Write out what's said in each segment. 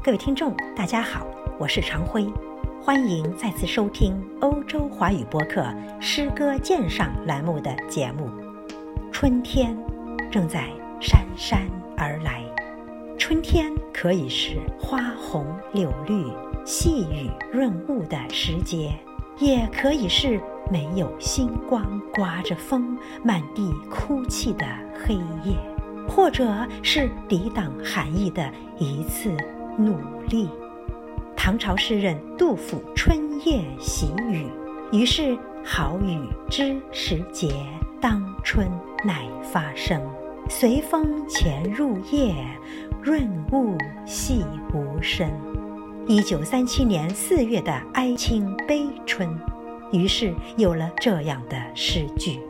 各位听众，大家好，我是常辉，欢迎再次收听欧洲华语播客《诗歌鉴赏》栏目的节目。春天正在姗姗而来，春天可以是花红柳绿、细雨润物的时节，也可以是没有星光、刮着风、满地哭泣的黑夜，或者是抵挡寒意的一次。努力。唐朝诗人杜甫《春夜喜雨》，于是好雨知时节，当春乃发生。随风潜入夜，润物细无声。一九三七年四月的哀清悲春，于是有了这样的诗句：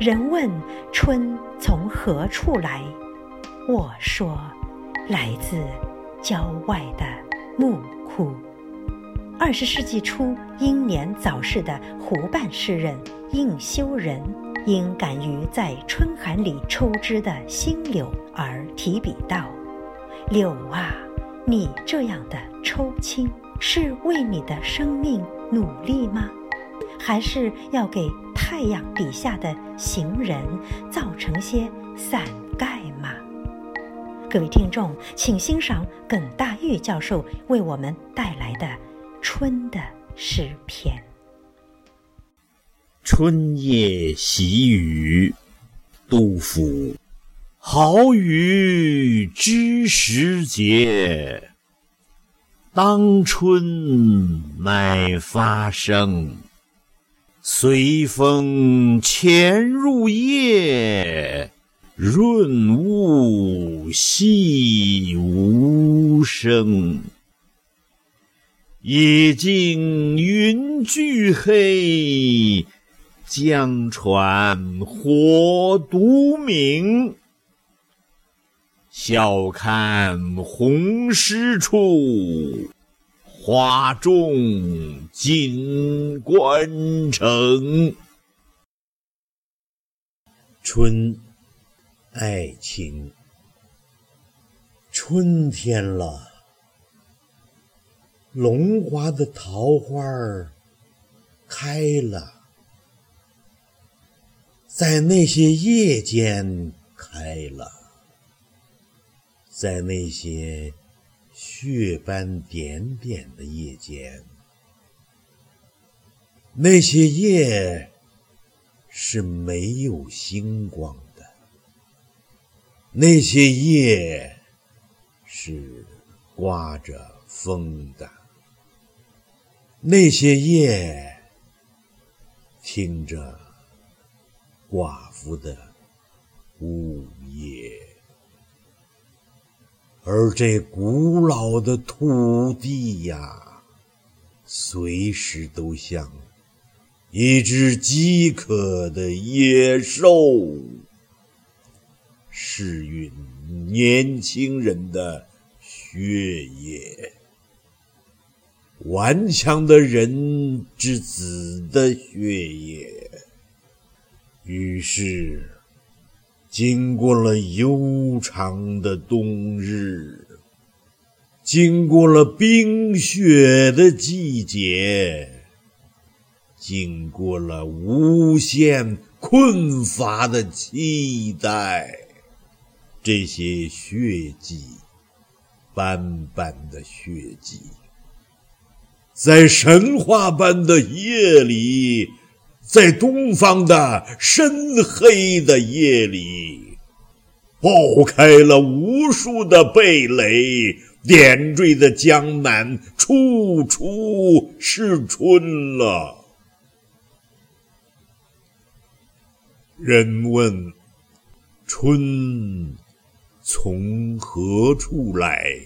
人问春从何处来，我说来自。郊外的木窟。二十世纪初英年早逝的湖畔诗人应修人，因敢于在春寒里抽枝的新柳而提笔道：“柳啊，你这样的抽青，是为你的生命努力吗？还是要给太阳底下的行人造成些伞盖？”各位听众，请欣赏耿大玉教授为我们带来的《春的诗篇》。春夜喜雨，杜甫。好雨知时节，当春乃发生。随风潜入夜。润物细无声，野径云俱黑，江船火独明。晓看红湿处，花重锦官城。春。爱情，春天了，龙华的桃花开了，在那些夜间开了，在那些血斑点点的夜间，那些夜是没有星光。那些夜是刮着风的，那些夜听着寡妇的呜咽，而这古老的土地呀，随时都像一只饥渴的野兽。是运年轻人的血液，顽强的人之子的血液。于是，经过了悠长的冬日，经过了冰雪的季节，经过了无限困乏的期待。这些血迹，斑斑的血迹，在神话般的夜里，在东方的深黑的夜里，爆开了无数的蓓蕾，点缀的江南处处是春了。人问春。从何处来？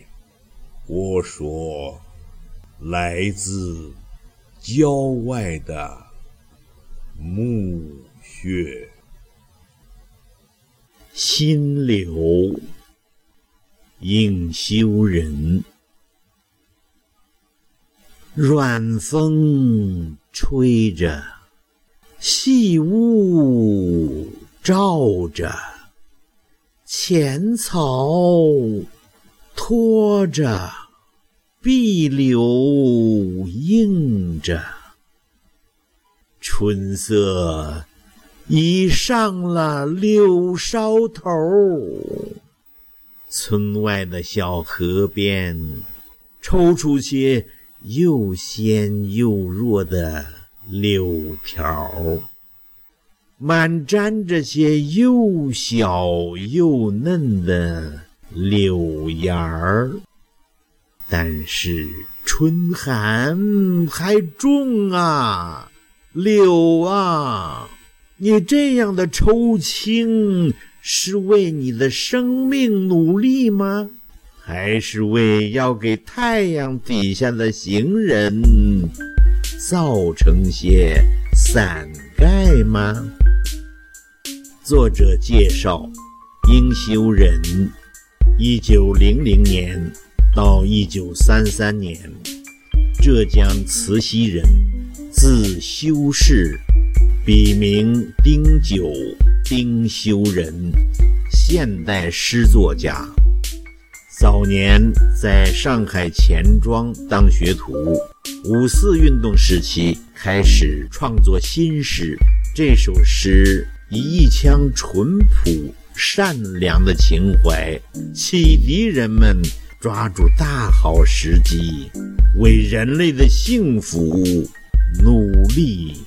我说，来自郊外的墓穴。新柳，应修人。软风吹着，细雾罩着。浅草拖着碧柳映着。春色已上了柳梢头，村外的小河边，抽出些又鲜又弱的柳条儿，满沾着些又小又嫩的柳芽儿。但是春寒还重啊！柳啊，你这样的抽青是为你的生命努力吗？还是为要给太阳底下的行人造成些伞盖吗？作者介绍：殷修仁，一九零零年到一九三三年，浙江慈溪人。字修士，笔名丁九，丁修仁，现代诗作家。早年在上海钱庄当学徒，五四运动时期开始创作新诗。这首诗以一腔淳朴善良的情怀，启迪人们抓住大好时机，为人类的幸福。努力。